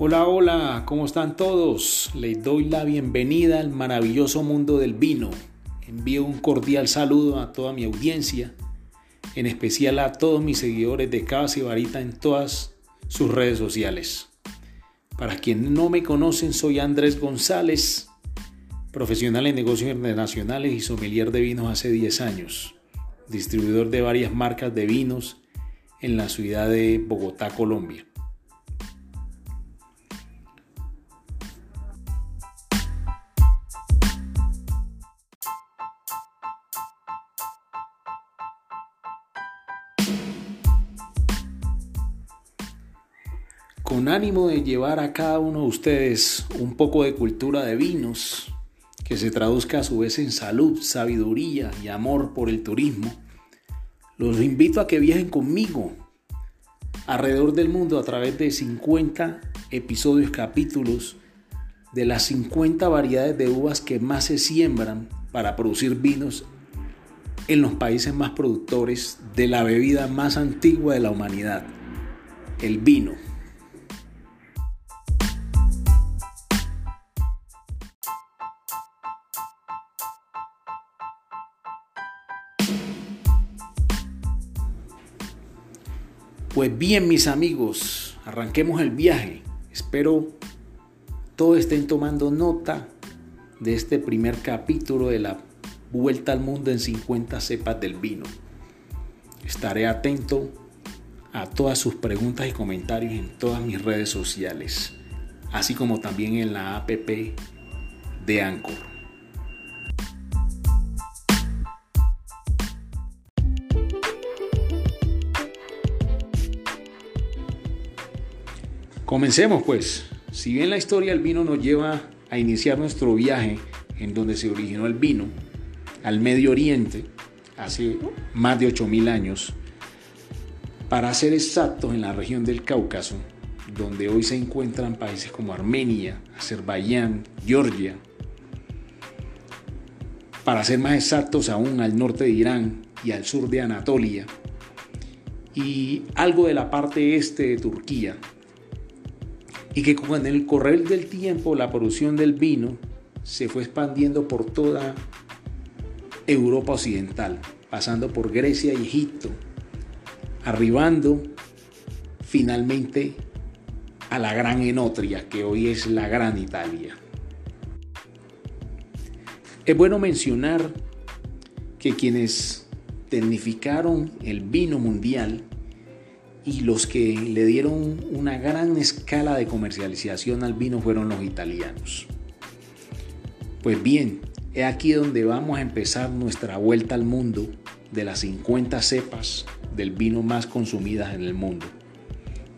Hola, hola, ¿cómo están todos? Les doy la bienvenida al maravilloso mundo del vino. Envío un cordial saludo a toda mi audiencia, en especial a todos mis seguidores de Cabas y Varita en todas sus redes sociales. Para quienes no me conocen, soy Andrés González, profesional en negocios internacionales y sommelier de vinos hace 10 años, distribuidor de varias marcas de vinos en la ciudad de Bogotá, Colombia. Ánimo de llevar a cada uno de ustedes un poco de cultura de vinos, que se traduzca a su vez en salud, sabiduría y amor por el turismo, los invito a que viajen conmigo alrededor del mundo a través de 50 episodios, capítulos de las 50 variedades de uvas que más se siembran para producir vinos en los países más productores de la bebida más antigua de la humanidad, el vino. Pues bien, mis amigos, arranquemos el viaje. Espero todos estén tomando nota de este primer capítulo de la Vuelta al Mundo en 50 cepas del vino. Estaré atento a todas sus preguntas y comentarios en todas mis redes sociales, así como también en la app de Anchor. Comencemos pues. Si bien la historia del vino nos lleva a iniciar nuestro viaje en donde se originó el vino, al Medio Oriente, hace más de 8.000 años, para ser exactos en la región del Cáucaso, donde hoy se encuentran países como Armenia, Azerbaiyán, Georgia, para ser más exactos aún al norte de Irán y al sur de Anatolia, y algo de la parte este de Turquía, y que con el correr del tiempo la producción del vino se fue expandiendo por toda Europa occidental, pasando por Grecia y Egipto, arribando finalmente a la gran Enotria, que hoy es la gran Italia. Es bueno mencionar que quienes tecnificaron el vino mundial y los que le dieron una gran escala de comercialización al vino fueron los italianos. Pues bien, es aquí donde vamos a empezar nuestra vuelta al mundo de las 50 cepas del vino más consumidas en el mundo,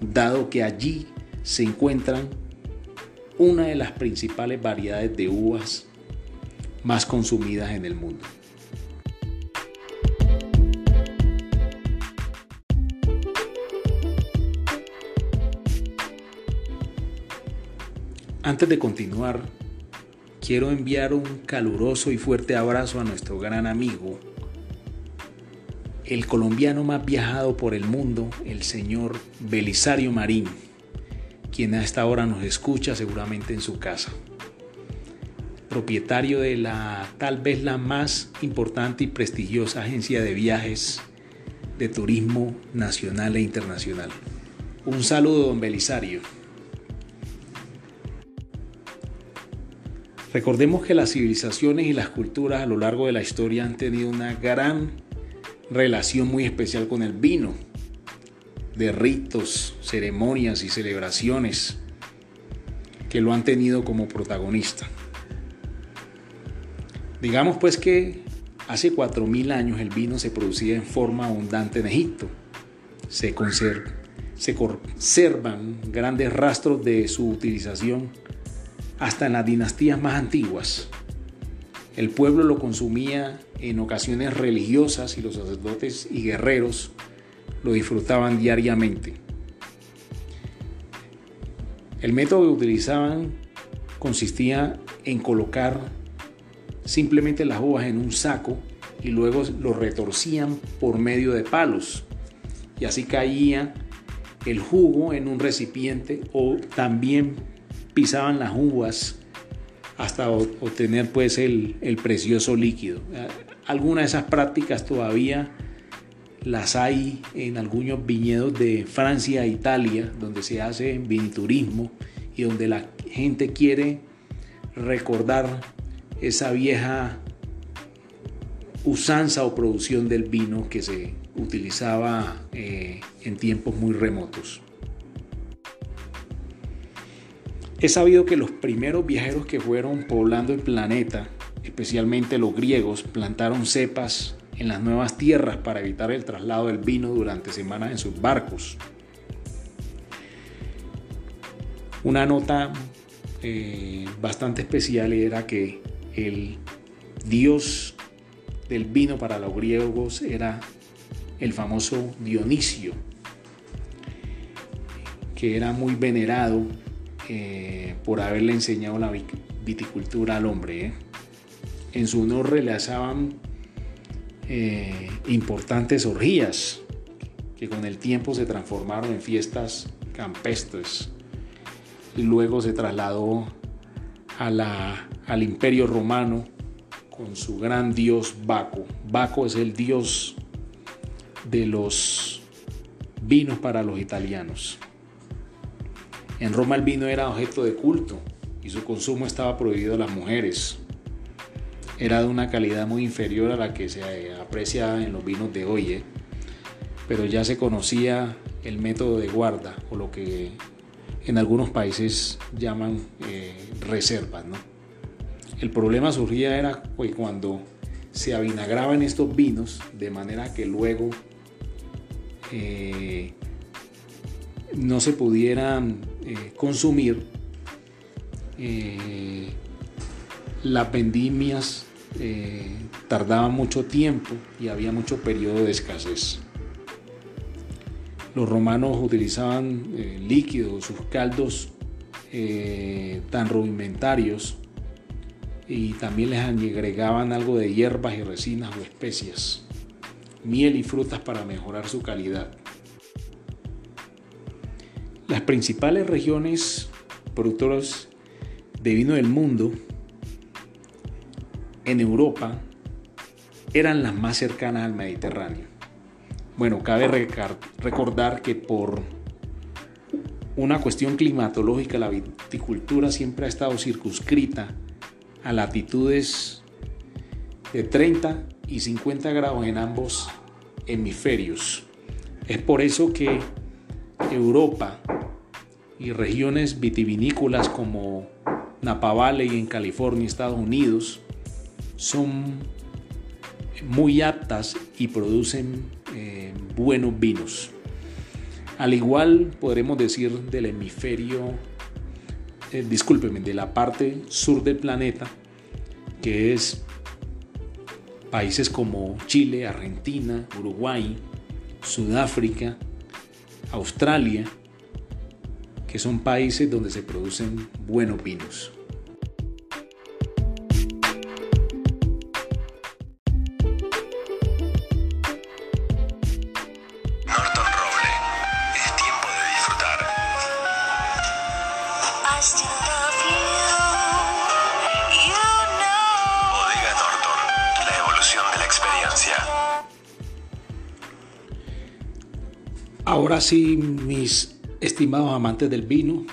dado que allí se encuentran una de las principales variedades de uvas más consumidas en el mundo. Antes de continuar, quiero enviar un caluroso y fuerte abrazo a nuestro gran amigo, el colombiano más viajado por el mundo, el señor Belisario Marín, quien a esta hora nos escucha seguramente en su casa. Propietario de la tal vez la más importante y prestigiosa agencia de viajes de turismo nacional e internacional. Un saludo, don Belisario. Recordemos que las civilizaciones y las culturas a lo largo de la historia han tenido una gran relación muy especial con el vino, de ritos, ceremonias y celebraciones que lo han tenido como protagonista. Digamos pues que hace 4.000 años el vino se producía en forma abundante en Egipto. Se, se conservan grandes rastros de su utilización hasta en las dinastías más antiguas. El pueblo lo consumía en ocasiones religiosas y los sacerdotes y guerreros lo disfrutaban diariamente. El método que utilizaban consistía en colocar simplemente las uvas en un saco y luego lo retorcían por medio de palos y así caía el jugo en un recipiente o también pisaban las uvas hasta obtener pues el, el precioso líquido. Algunas de esas prácticas todavía las hay en algunos viñedos de Francia e Italia, donde se hace viniturismo y donde la gente quiere recordar esa vieja usanza o producción del vino que se utilizaba eh, en tiempos muy remotos. He sabido que los primeros viajeros que fueron poblando el planeta, especialmente los griegos, plantaron cepas en las nuevas tierras para evitar el traslado del vino durante semanas en sus barcos. Una nota eh, bastante especial era que el dios del vino para los griegos era el famoso Dionisio, que era muy venerado por haberle enseñado la viticultura al hombre. ¿eh? En su honor realizaban eh, importantes orgías que con el tiempo se transformaron en fiestas campestres y luego se trasladó a la, al imperio romano con su gran dios Baco. Baco es el dios de los vinos para los italianos. En Roma el vino era objeto de culto y su consumo estaba prohibido a las mujeres. Era de una calidad muy inferior a la que se aprecia en los vinos de hoy, ¿eh? pero ya se conocía el método de guarda o lo que en algunos países llaman eh, reservas. El problema surgía era pues, cuando se avinagraban estos vinos de manera que luego eh, no se pudieran eh, consumir, eh, las vendimias tardaban mucho tiempo y había mucho periodo de escasez. Los romanos utilizaban líquidos, sus caldos tan rudimentarios y también les agregaban algo de hierbas y resinas o especias miel y frutas para mejorar su calidad. Las principales regiones productoras de vino del mundo en Europa eran las más cercanas al Mediterráneo. Bueno, cabe recordar que por una cuestión climatológica la viticultura siempre ha estado circunscrita a latitudes de 30 y 50 grados en ambos hemisferios. Es por eso que Europa y regiones vitivinícolas como Napa Valley en California, Estados Unidos, son muy aptas y producen eh, buenos vinos. Al igual podremos decir del hemisferio, eh, discúlpeme, de la parte sur del planeta, que es países como Chile, Argentina, Uruguay, Sudáfrica, Australia, que son países donde se producen buenos vinos. Ahora sí, mis estimados amantes del vino,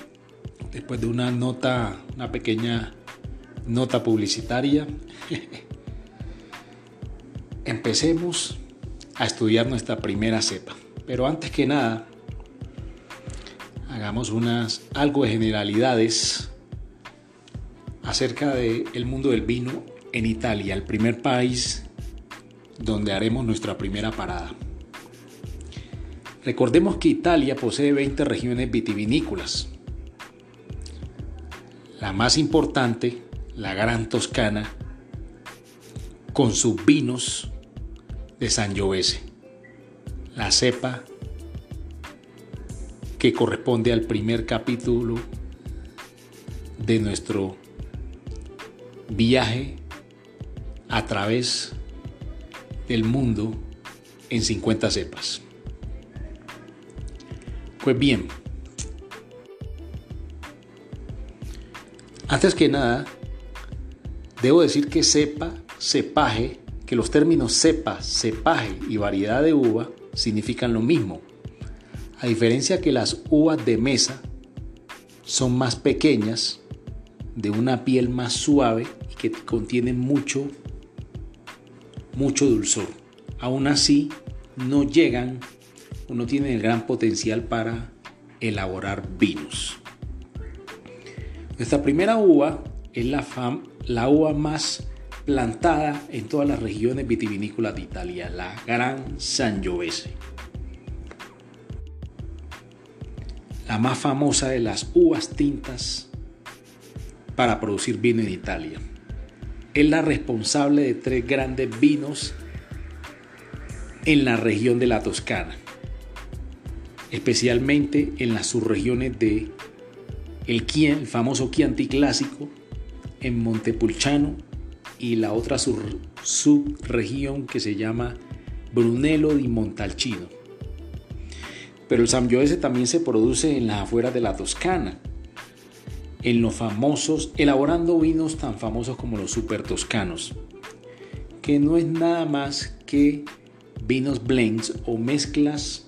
después de una nota, una pequeña nota publicitaria, empecemos a estudiar nuestra primera cepa. Pero antes que nada, hagamos unas algo de generalidades acerca del mundo del vino en Italia, el primer país donde haremos nuestra primera parada. Recordemos que Italia posee 20 regiones vitivinícolas. La más importante, la Gran Toscana, con sus vinos de Sangiovese, la cepa que corresponde al primer capítulo de nuestro viaje a través del mundo en 50 cepas. Pues bien, antes que nada, debo decir que cepa, cepaje, que los términos cepa, cepaje y variedad de uva significan lo mismo. A diferencia que las uvas de mesa son más pequeñas, de una piel más suave y que contienen mucho, mucho dulzor. Aún así, no llegan o no tienen el gran potencial para elaborar vinos. Nuestra primera uva es la, la uva más plantada en todas las regiones vitivinícolas de Italia, la Gran Sangiovese. La más famosa de las uvas tintas para producir vino en Italia. Es la responsable de tres grandes vinos en la región de la Toscana, especialmente en las subregiones de el, el famoso Chianti clásico, en Montepulciano y la otra subregión que se llama Brunello di Montalcino. Pero el Sangiovese también se produce en las afueras de la Toscana, en los famosos, elaborando vinos tan famosos como los super toscanos, que no es nada más que vinos blends o mezclas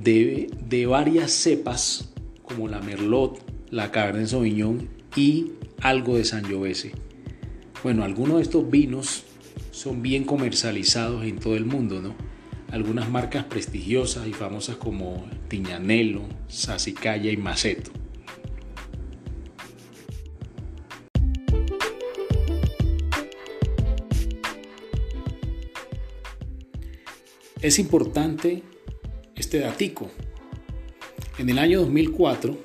de, de varias cepas como la Merlot, la Cabernet Sauvignon y algo de Sangiovese. Bueno, algunos de estos vinos son bien comercializados en todo el mundo, ¿no? Algunas marcas prestigiosas y famosas como Tiñanello, Sassicaia y Maceto. Es importante este datico. En el año 2004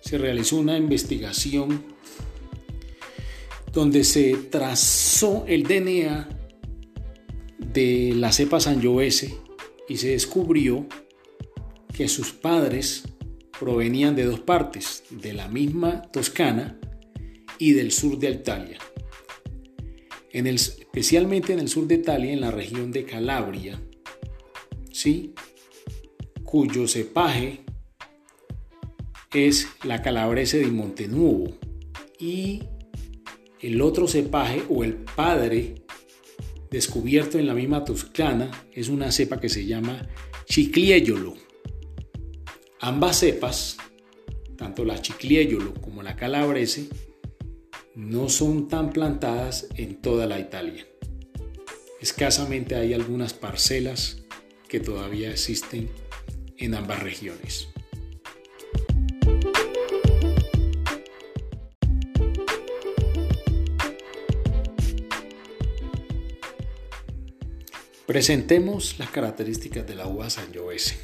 se realizó una investigación donde se trazó el DNA de la cepa Sangiovese y se descubrió que sus padres provenían de dos partes, de la misma Toscana y del sur de Italia. En el, especialmente en el sur de Italia, en la región de Calabria, ¿sí? Cuyo cepaje es la calabrese de Montenuovo y el otro cepaje o el padre descubierto en la misma Toscana es una cepa que se llama Chicliéyolo. Ambas cepas, tanto la Chicliéyolo como la calabrese, no son tan plantadas en toda la Italia. Escasamente hay algunas parcelas que todavía existen en ambas regiones. Presentemos las características de la uva Sangiovese,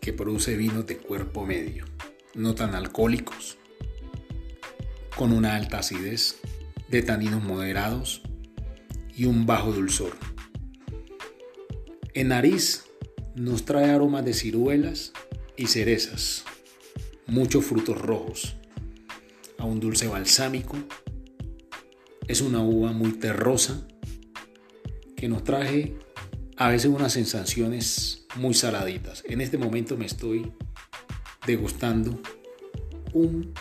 que produce vinos de cuerpo medio, no tan alcohólicos, con una alta acidez, de taninos moderados y un bajo dulzor. En nariz nos trae aromas de ciruelas y cerezas, muchos frutos rojos, a un dulce balsámico. Es una uva muy terrosa que nos trae a veces unas sensaciones muy saladitas. En este momento me estoy degustando un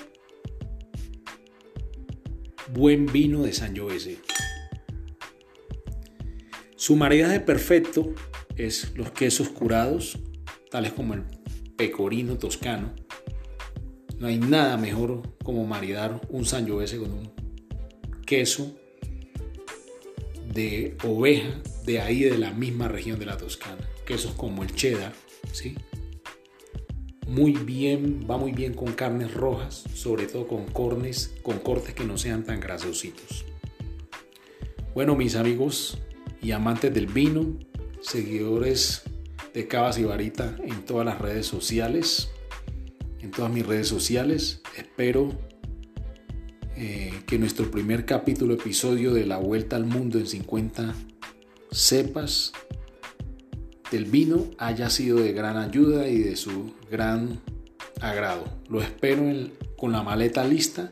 buen vino de Sangiovese. Su maridaje perfecto es los quesos curados, tales como el pecorino toscano. No hay nada mejor como maridar un sangiovese con un queso de oveja de ahí de la misma región de la Toscana. Quesos como el cheddar, ¿sí? Muy bien, va muy bien con carnes rojas, sobre todo con cornes, con cortes que no sean tan grasositos. Bueno, mis amigos y amantes del vino, seguidores de Cabas y Varita en todas las redes sociales, en todas mis redes sociales. Espero eh, que nuestro primer capítulo, episodio de la Vuelta al Mundo en 50 cepas del vino haya sido de gran ayuda y de su gran agrado. Lo espero con la maleta lista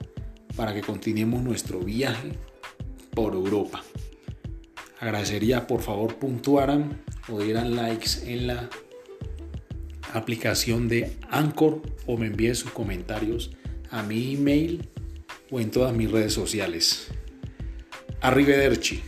para que continuemos nuestro viaje por Europa. Agradecería por favor puntuaran o dieran likes en la aplicación de Anchor o me envíe sus comentarios a mi email o en todas mis redes sociales. Arrivederci.